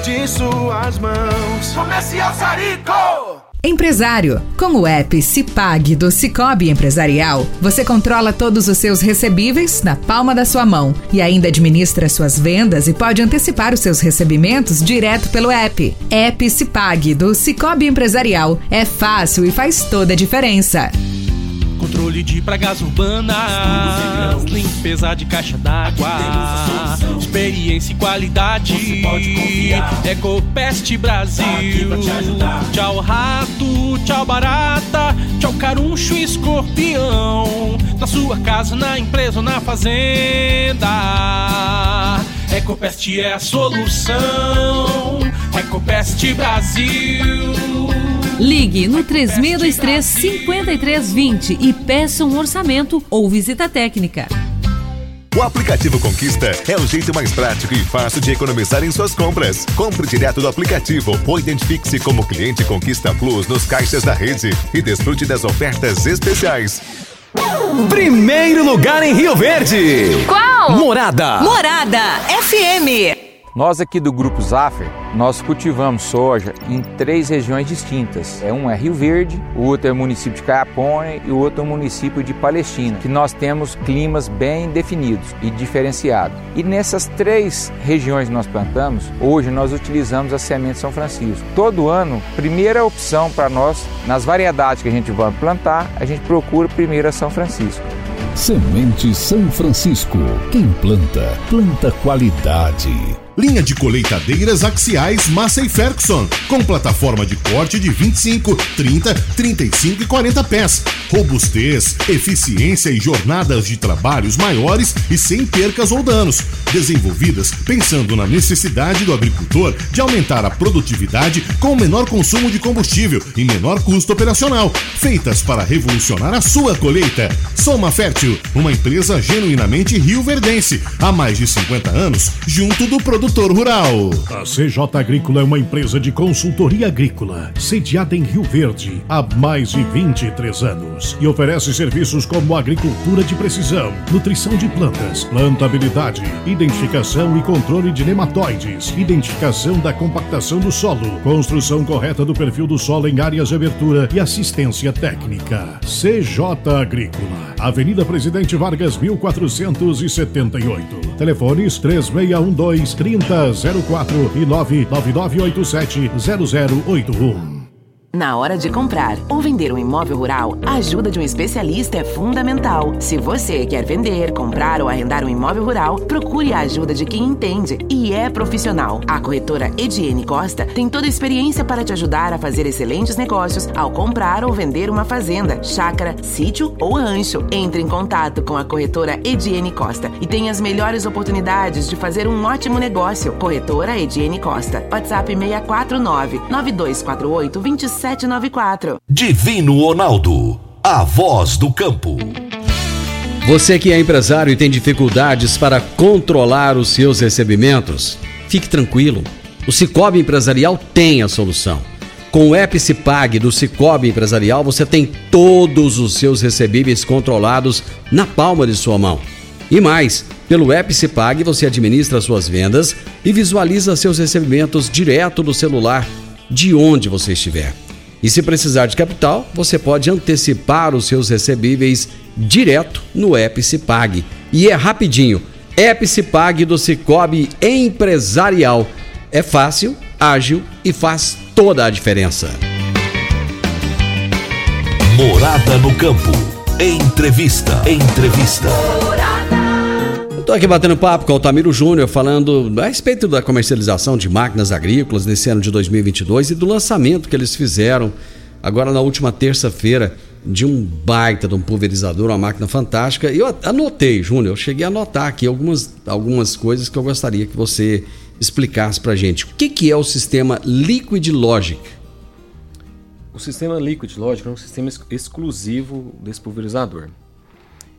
de suas mãos. Comercial Sarico! Empresário, com o app Cipag do Cicobi Empresarial, você controla todos os seus recebíveis na palma da sua mão e ainda administra suas vendas e pode antecipar os seus recebimentos direto pelo app. App Cipag do Cicobi Empresarial é fácil e faz toda a diferença. Controle de pragas urbanas, limpeza de caixa d'água, experiência e qualidade. Ecopest Brasil. Tchau rato, tchau barata, tchau caruncho e escorpião. Na sua casa, na empresa ou na fazenda. Ecopest é a solução. Ecopest Brasil. Ligue no 3623 5320 e peça um orçamento ou visita técnica. O aplicativo Conquista é o jeito mais prático e fácil de economizar em suas compras. Compre direto do aplicativo ou identifique-se como cliente Conquista Plus nos caixas da rede e desfrute das ofertas especiais. Primeiro lugar em Rio Verde. Qual? Morada. Morada FM. Nós aqui do Grupo Zaffer, nós cultivamos soja em três regiões distintas. É um é Rio Verde, o outro é o município de Caiapônia e o outro é o município de Palestina, que nós temos climas bem definidos e diferenciados. E nessas três regiões que nós plantamos, hoje nós utilizamos a semente São Francisco. Todo ano, primeira opção para nós, nas variedades que a gente vai plantar, a gente procura primeiro a São Francisco. Semente São Francisco. Quem planta, planta qualidade. Linha de colheitadeiras axiais Massey Ferguson, com plataforma de corte de 25, 30, 35 e 40 pés. Robustez, eficiência e jornadas de trabalhos maiores e sem percas ou danos. Desenvolvidas pensando na necessidade do agricultor de aumentar a produtividade com menor consumo de combustível e menor custo operacional. Feitas para revolucionar a sua colheita. Soma Fértil, uma empresa genuinamente rio-verdense, há mais de 50 anos, junto do produtor produtor rural. A CJ Agrícola é uma empresa de consultoria agrícola, sediada em Rio Verde há mais de 23 anos e oferece serviços como agricultura de precisão, nutrição de plantas, plantabilidade, identificação e controle de nematóides, identificação da compactação do solo, construção correta do perfil do solo em áreas de abertura e assistência técnica. CJ Agrícola, Avenida Presidente Vargas 1478. Telefones 3612 3004 e 99987 0081. Na hora de comprar ou vender um imóvel rural, a ajuda de um especialista é fundamental. Se você quer vender, comprar ou arrendar um imóvel rural, procure a ajuda de quem entende e é profissional. A corretora Ediene Costa tem toda a experiência para te ajudar a fazer excelentes negócios ao comprar ou vender uma fazenda, chácara, sítio ou rancho. Entre em contato com a corretora Ediene Costa e tenha as melhores oportunidades de fazer um ótimo negócio. Corretora Ediene Costa. WhatsApp 649 9248 27 794. Divino Ronaldo, a voz do campo. Você que é empresário e tem dificuldades para controlar os seus recebimentos, fique tranquilo. O Cicobi Empresarial tem a solução. Com o Epicipag do Cicobi Empresarial, você tem todos os seus recebíveis controlados na palma de sua mão. E mais, pelo Epicipag você administra suas vendas e visualiza seus recebimentos direto do celular, de onde você estiver. E se precisar de capital, você pode antecipar os seus recebíveis direto no Epicipag. E é rapidinho. Epicipag do Cicobi Empresarial. É fácil, ágil e faz toda a diferença. Morada no campo. Entrevista. Entrevista. Estou aqui batendo papo com o Altamiro Júnior, falando a respeito da comercialização de máquinas agrícolas nesse ano de 2022 e do lançamento que eles fizeram agora na última terça-feira de um baita de um pulverizador, uma máquina fantástica. E eu anotei, Júnior, eu cheguei a anotar aqui algumas, algumas coisas que eu gostaria que você explicasse para gente. O que, que é o sistema Liquid Logic? O sistema Liquid Logic é um sistema exclusivo desse pulverizador.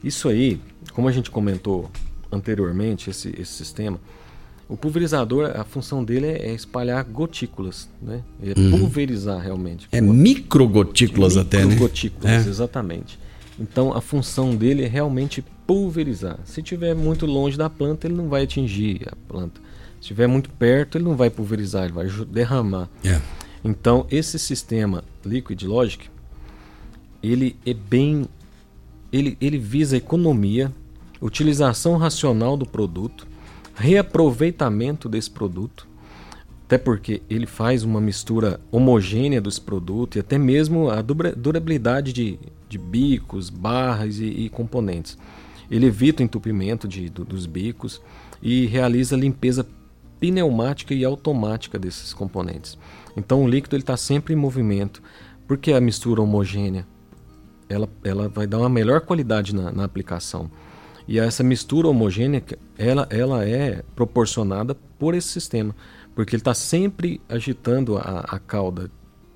Isso aí, como a gente comentou anteriormente esse, esse sistema, o pulverizador, a função dele é, é espalhar gotículas, né? É uhum. pulverizar realmente. É microgotículas micro até, né? Microgotículas, é. exatamente. Então a função dele é realmente pulverizar. Se estiver muito longe da planta, ele não vai atingir a planta. Se estiver muito perto, ele não vai pulverizar, ele vai derramar. É. Então esse sistema Liquid Logic, ele é bem, ele, ele visa economia utilização racional do produto, reaproveitamento desse produto, até porque ele faz uma mistura homogênea desse produto e até mesmo a durabilidade de, de bicos, barras e, e, componentes. Ele evita o entupimento de, do, dos bicos e realiza limpeza pneumática e automática desses componentes. Então o líquido está sempre em movimento, porque a mistura homogênea ela, ela vai dar uma melhor qualidade na, na aplicação. E essa mistura homogênea, ela, ela é proporcionada por esse sistema, porque ele está sempre agitando a, a cauda,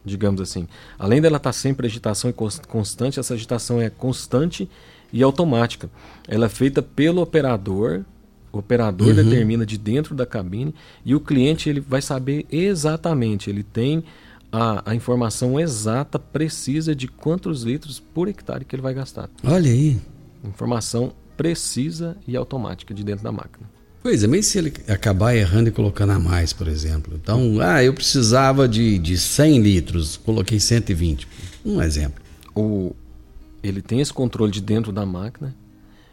digamos assim. Além dela estar tá sempre agitação e constante, essa agitação é constante e automática. Ela é feita pelo operador, o operador uhum. determina de dentro da cabine e o cliente ele vai saber exatamente, ele tem a, a, informação exata, precisa de quantos litros por hectare que ele vai gastar. Olha aí. Informação precisa e automática de dentro da máquina. Pois é, mas se ele acabar errando e colocando a mais, por exemplo. Então, ah, eu precisava de, de 100 litros, coloquei 120. Um exemplo. O, ele tem esse controle de dentro da máquina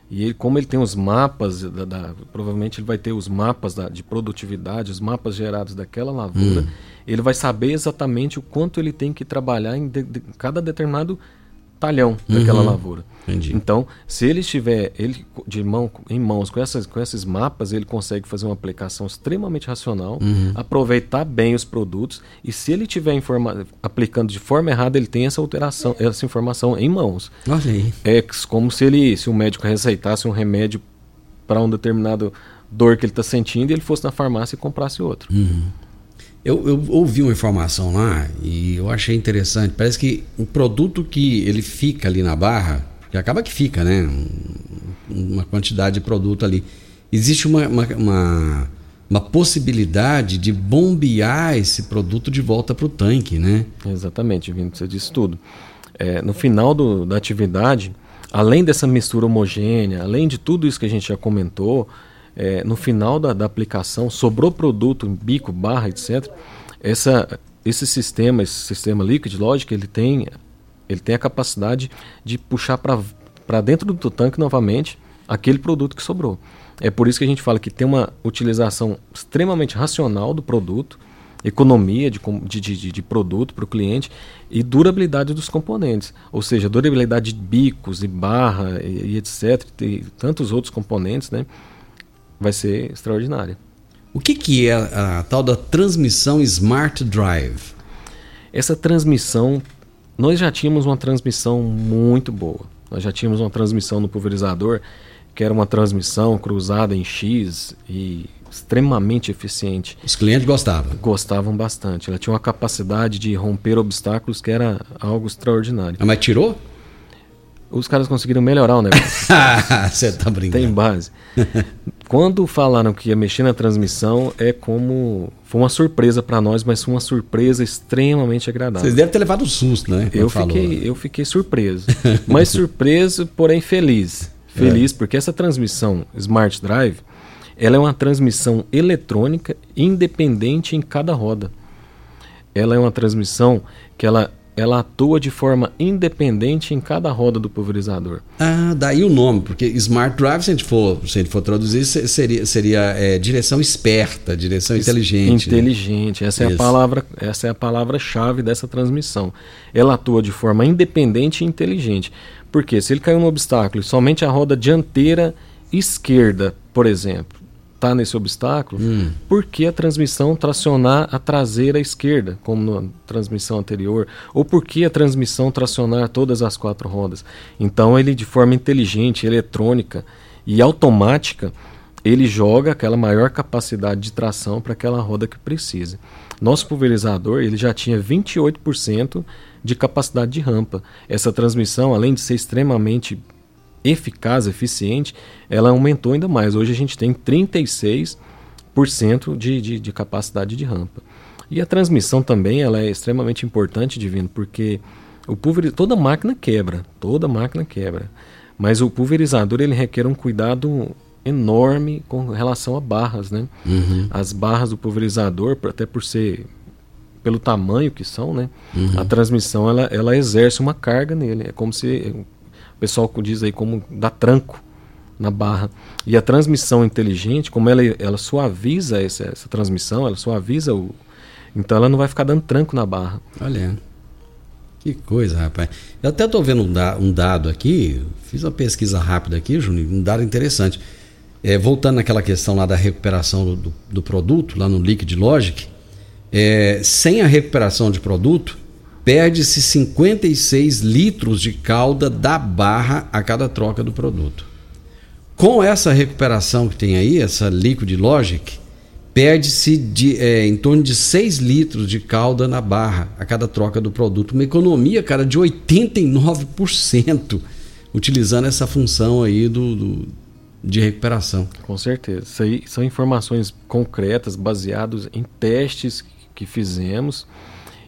e ele, como ele tem os mapas, da, da, provavelmente ele vai ter os mapas da, de produtividade, os mapas gerados daquela lavoura, hum. ele vai saber exatamente o quanto ele tem que trabalhar em de, de, cada determinado talhão daquela uhum. lavoura. Entendi. Então, se ele estiver ele de mão em mãos com, essas, com esses mapas, ele consegue fazer uma aplicação extremamente racional, uhum. aproveitar bem os produtos e se ele estiver aplicando de forma errada, ele tem essa alteração, essa informação em mãos. Olha aí. É como se ele, se o médico receitasse um remédio para um determinado dor que ele está sentindo e ele fosse na farmácia e comprasse outro. Uhum. Eu, eu, ouvi uma informação lá e eu achei interessante. Parece que o produto que ele fica ali na barra, que acaba que fica, né? Uma quantidade de produto ali. Existe uma, uma, uma, uma possibilidade de bombear esse produto de volta para o tanque, né? Exatamente, Vini, você disse tudo. É, no final do, da atividade, além dessa mistura homogênea, além de tudo isso que a gente já comentou, é, no final da, da, aplicação, sobrou produto, bico, barra, etc. Essa, esse sistema, esse sistema Liquid Logic, ele tem, ele tem a capacidade de puxar para dentro do tanque novamente aquele produto que sobrou. É por isso que a gente fala que tem uma utilização extremamente racional do produto economia de, de, de, de produto para o cliente e durabilidade dos componentes, ou seja, durabilidade de bicos e barra e, e etc, e tantos outros componentes, né, vai ser extraordinária. O que, que é a, a tal da transmissão Smart Drive? Essa transmissão, nós já tínhamos uma transmissão muito boa. Nós já tínhamos uma transmissão no pulverizador que era uma transmissão cruzada em X e extremamente eficiente. Os clientes gostavam? Gostavam bastante. Ela tinha uma capacidade de romper obstáculos que era algo extraordinário. Ah, mas tirou? Os caras conseguiram melhorar o negócio. Você tá brincando. Tem base. Quando falaram que ia mexer na transmissão, é como. Foi uma surpresa para nós, mas foi uma surpresa extremamente agradável. Vocês devem ter levado um susto, né? Eu fiquei, falou. eu fiquei surpreso. mas surpreso, porém feliz. Feliz, é. porque essa transmissão Smart Drive ela é uma transmissão eletrônica independente em cada roda. Ela é uma transmissão que ela, ela atua de forma independente em cada roda do pulverizador. Ah, daí o nome, porque Smart Drive, se a gente for, se a gente for traduzir, seria, seria é, direção esperta, direção inteligente. Né? Inteligente, né? essa, é a palavra, essa é a palavra-chave dessa transmissão. Ela atua de forma independente e inteligente. Porque se ele caiu no obstáculo e somente a roda dianteira esquerda, por exemplo, está nesse obstáculo, hum. por que a transmissão tracionar a traseira esquerda, como na transmissão anterior? Ou por que a transmissão tracionar todas as quatro rodas? Então ele, de forma inteligente, eletrônica e automática, ele joga aquela maior capacidade de tração para aquela roda que precisa. Nosso pulverizador ele já tinha 28% de capacidade de rampa. Essa transmissão, além de ser extremamente eficaz, eficiente, ela aumentou ainda mais. Hoje a gente tem 36% de, de, de capacidade de rampa. E a transmissão também ela é extremamente importante, Divino, porque o pulver, toda máquina quebra, toda máquina quebra. Mas o pulverizador ele requer um cuidado enorme com relação a barras, né? Uhum. As barras do pulverizador, até por ser pelo tamanho que são, né? Uhum. A transmissão ela, ela exerce uma carga nele. É como se o pessoal diz aí como dá tranco na barra. E a transmissão inteligente, como ela, ela suaviza essa, essa transmissão, ela suaviza o. Então ela não vai ficar dando tranco na barra. Olha. Que coisa, rapaz. Eu até estou vendo um, da, um, dado aqui, fiz uma pesquisa rápida aqui, Júnior, um dado interessante. É, voltando naquela questão lá da recuperação do, do, do produto, lá no Liquid Logic, é, sem a recuperação de produto, perde-se 56 litros de calda da barra a cada troca do produto. Com essa recuperação que tem aí, essa Liquid Logic, perde-se é, em torno de 6 litros de calda na barra a cada troca do produto. Uma economia, cara, de 89%, utilizando essa função aí do, do de recuperação. Com certeza. Isso aí são informações concretas, baseadas em testes que fizemos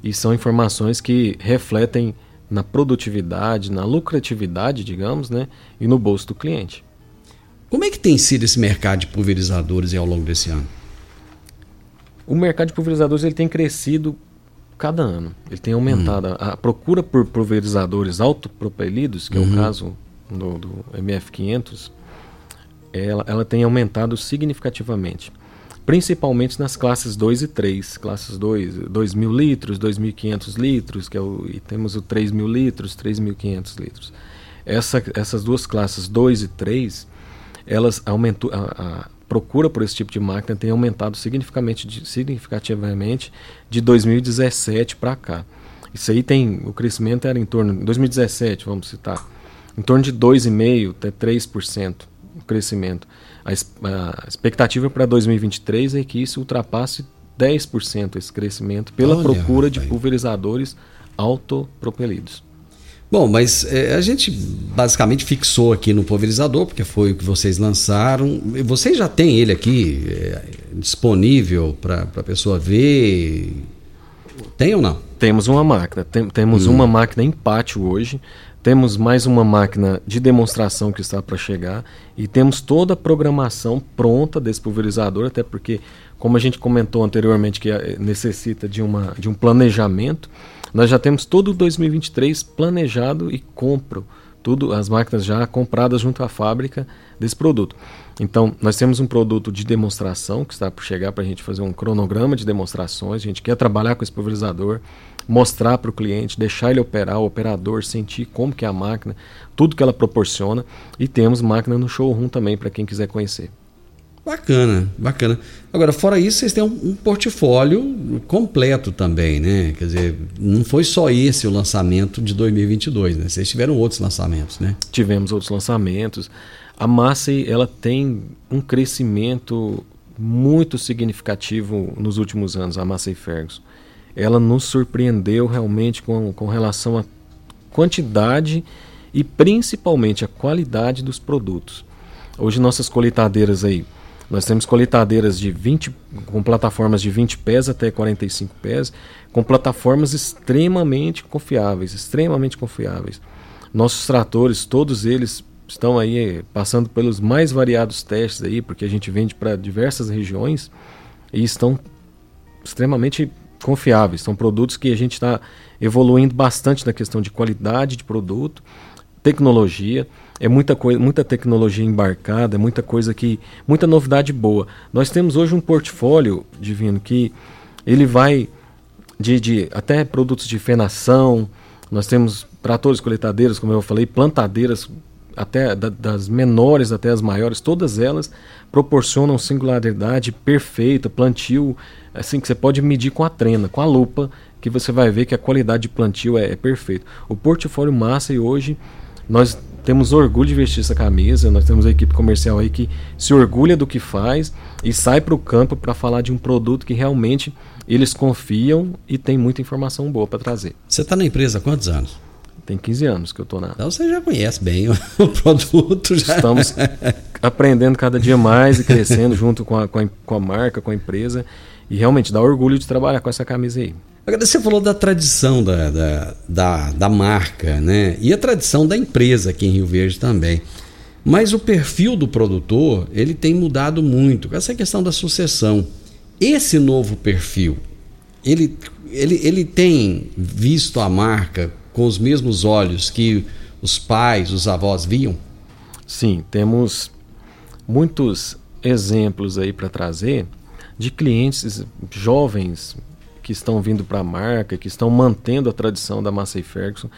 e são informações que refletem na produtividade, na lucratividade, digamos, né, e no bolso do cliente. Como é que tem sido esse mercado de pulverizadores ao longo desse ano? O mercado de pulverizadores ele tem crescido cada ano. Ele tem aumentado. Hum. A, procura por pulverizadores autopropelidos, que uhum. é o uhum. caso do, do MF500, ela, ela tem aumentado significativamente principalmente nas classes 2 e 3. Classes 2, 2 mil litros, 2.500 litros, que é o, e temos o 3 mil litros, 3.500 litros. Essa, essas duas classes 2 e 3, elas aumentou, a, a, procura por esse tipo de máquina tem aumentado significativamente, significativamente de 2017 para cá. Isso aí tem, o crescimento era em torno, em 2017, vamos citar, em torno de 2,5% até 3% o crescimento. A, a expectativa para 2023 é que isso ultrapasse 10% esse crescimento pela Olha, procura de pulverizadores autopropelidos. Bom, mas é, a gente basicamente fixou aqui no pulverizador, porque foi o que vocês lançaram. Vocês já têm ele aqui é, disponível para a pessoa ver? Tem ou não? Temos uma máquina. Tem, temos hum. uma máquina em pátio hoje. Temos mais uma máquina de demonstração que está para chegar e temos toda a programação pronta desse pulverizador, até porque, como a gente comentou anteriormente, que eh, necessita de, uma, de um planejamento, nós já temos todo o 2023 planejado e compro tudo as máquinas já compradas junto à fábrica desse produto. Então, nós temos um produto de demonstração que está por chegar para a gente fazer um cronograma de demonstrações. A gente quer trabalhar com esse pulverizador, mostrar para o cliente, deixar ele operar, o operador sentir como que é a máquina, tudo que ela proporciona. E temos máquina no showroom também para quem quiser conhecer. Bacana, bacana. Agora, fora isso, vocês têm um, um, portfólio completo também, né? Quer dizer, não foi só esse o lançamento de 2022, né? Vocês tiveram outros lançamentos, né? Tivemos outros lançamentos. A Massey, ela tem um crescimento muito significativo nos últimos anos, a Massey Ferguson. Ela nos surpreendeu realmente com, com relação à quantidade e principalmente a qualidade dos produtos. Hoje nossas colheitadeiras aí, nós temos colheitadeiras de 20, com plataformas de 20 pés até 45 pés, com plataformas extremamente confiáveis, extremamente confiáveis. Nossos tratores, todos eles estão aí eh, passando pelos mais variados testes aí, porque a gente vende para diversas regiões e estão extremamente confiáveis. São produtos que a gente está evoluindo bastante na questão de qualidade de produto, tecnologia é muita coisa, muita tecnologia embarcada, é muita coisa que, muita novidade boa. Nós temos hoje um portfólio divino que ele vai de, de até produtos de fenação, nós temos tratores coletadeiros, como eu falei, plantadeiras até da, das menores até as maiores, todas elas proporcionam singularidade perfeita, plantio, assim que você pode medir com a trena, com a lupa, que você vai ver que a qualidade de plantio é, é perfeita. O portfólio massa e hoje nós temos orgulho de vestir essa camisa, nós temos a equipe comercial aí que se orgulha do que faz e sai para o campo para falar de um produto que realmente eles confiam e tem muita informação boa para trazer. Você está na empresa há quantos anos? Tem 15 anos que eu estou na. Então você já conhece bem o produto. Já. Estamos aprendendo cada dia mais e crescendo junto com a, com a, com a marca, com a empresa. E realmente dá orgulho de trabalhar com essa camisa aí. Agora, você falou da tradição da, da, da, da, marca, né? E a tradição da empresa aqui em Rio Verde também. Mas o perfil do produtor, ele tem mudado muito. Essa questão da sucessão. Esse novo perfil, ele, ele, ele tem visto a marca com os mesmos olhos que os pais, os avós viam? Sim, temos muitos exemplos aí para trazer de clientes jovens, que estão vindo para a marca, que estão mantendo a tradição da Massey Ferguson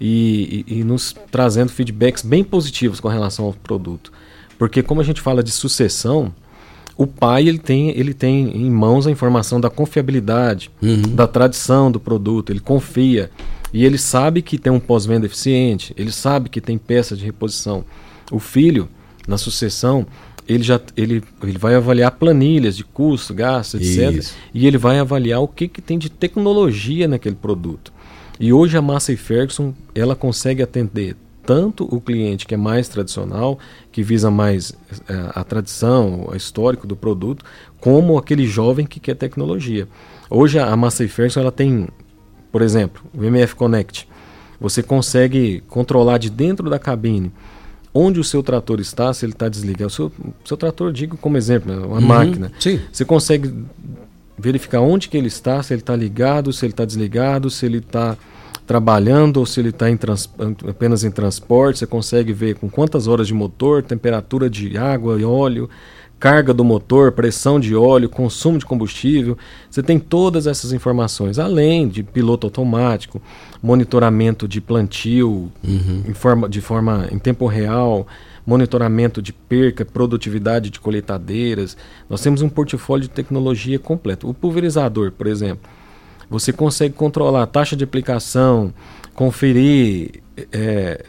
e, e, e, nos trazendo feedbacks bem positivos com relação ao produto. Porque como a gente fala de sucessão, o pai ele tem, ele tem em mãos a informação da confiabilidade, uhum. da tradição do produto, ele confia e ele sabe que tem um pós-venda eficiente, ele sabe que tem peças de reposição. O filho, na sucessão, ele já ele, ele vai avaliar planilhas de custo, gasto, etc. Isso. E ele vai avaliar o que, que tem de tecnologia naquele produto. E hoje a Massey Ferguson ela consegue atender tanto o cliente que é mais tradicional, que visa mais é, a tradição, o histórico do produto, como aquele jovem que quer tecnologia. Hoje a Massey Ferguson ela tem, por exemplo, o MF Connect. Você consegue controlar de dentro da cabine onde o seu trator está, se ele está desligado. O seu, seu trator, digo como exemplo, né, uma uhum, máquina. Sim. Você consegue verificar onde que ele está, se ele está ligado, se ele está desligado, se ele está trabalhando ou se ele está apenas em transporte. Você consegue ver com quantas horas de motor, temperatura de água e óleo, carga do motor, pressão de óleo, consumo de combustível. Você tem todas essas informações, além de piloto automático, monitoramento de plantio uhum. em forma, de forma em tempo real, monitoramento de perca, produtividade de colheitadeiras. Nós temos um portfólio de tecnologia completo. O pulverizador, por exemplo, você consegue controlar a taxa de aplicação, conferir é,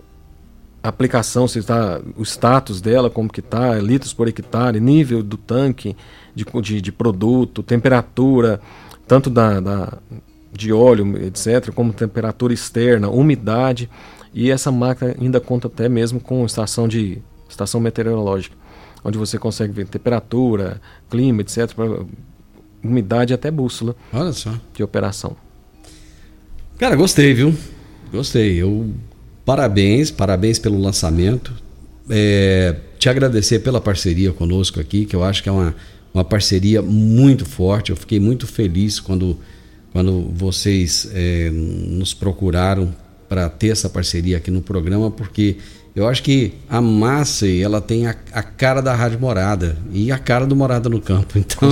aplicação, se está o status dela, como que está, litros por hectare, nível do tanque de, de, de produto, temperatura, tanto da, da, de óleo, etc., como temperatura externa, umidade. E essa máquina ainda conta até mesmo com estação de estação meteorológica, onde você consegue ver temperatura, clima, etc., umidade até bússola Olha só. de operação. Cara, gostei, viu? Gostei. Eu Parabéns, parabéns pelo lançamento. É, te agradecer pela parceria conosco aqui, que eu acho que é uma, uma parceria muito forte. Eu fiquei muito feliz quando, quando vocês é, nos procuraram para ter essa parceria aqui no programa, porque eu acho que a Massey, ela tem a, a, cara da Rádio Morada e a cara do Morada no Campo. Então,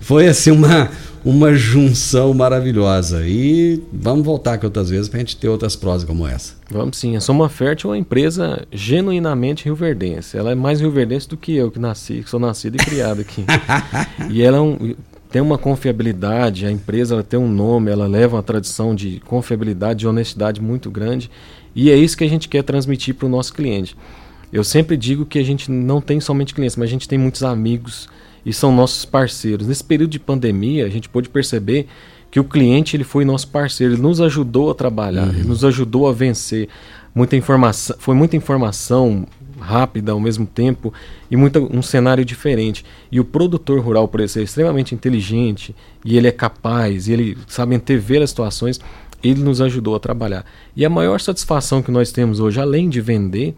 foi assim uma, uma junção maravilhosa. E vamos voltar aqui outras vezes para a gente ter outras prosas como essa. Vamos sim. A Soma Fértil é uma empresa genuinamente rioverdense. Ela é mais rioverdense do que eu, que nasci, que sou nascido e criado aqui. e ela é um, tem uma confiabilidade, a empresa ela tem um nome, ela leva uma tradição de confiabilidade e honestidade muito grande. E é isso que a gente quer transmitir para o nosso cliente. Eu sempre digo que a gente não tem somente clientes, mas a gente tem muitos amigos e são nossos parceiros. Nesse período de pandemia, a gente pôde perceber que o cliente ele foi nosso parceiro, ele nos ajudou a trabalhar, uhum. ele nos ajudou a vencer. Muita informação, foi muita informação rápida ao mesmo tempo e muita, um cenário diferente. E o produtor rural, por ser extremamente inteligente e ele é capaz, e ele sabe antever as situações, ele nos ajudou a trabalhar. E a maior satisfação que nós temos hoje, além de vender,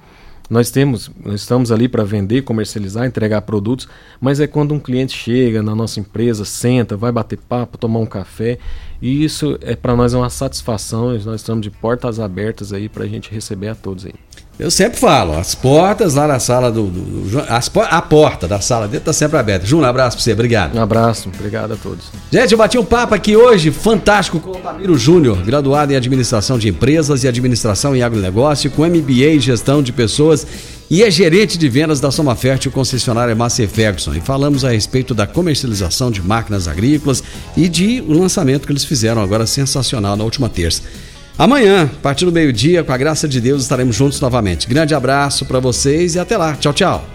nós temos, nós estamos ali para vender, comercializar, entregar produtos, mas é quando um cliente chega na nossa empresa, senta, vai bater papo, tomar um café, e isso é para nós é uma satisfação. Nós estamos de portas abertas aí para a gente receber a todos aí. Eu sempre falo, as portas lá na sala do. do, do as, a porta da sala dentro está sempre aberta. Júnior, um abraço para você, obrigado. Um abraço, obrigado a todos. Gente, eu bati um papo aqui hoje, fantástico, com o Tamiro Júnior, graduado em Administração de Empresas e Administração em Agronegócio, com MBA em Gestão de Pessoas e é gerente de vendas da Soma Fértil concessionária Massey Ferguson. E falamos a respeito da comercialização de máquinas agrícolas e de o lançamento que eles fizeram agora sensacional na última terça. Amanhã, a partir do meio-dia, com a graça de Deus, estaremos juntos novamente. Grande abraço para vocês e até lá. Tchau, tchau.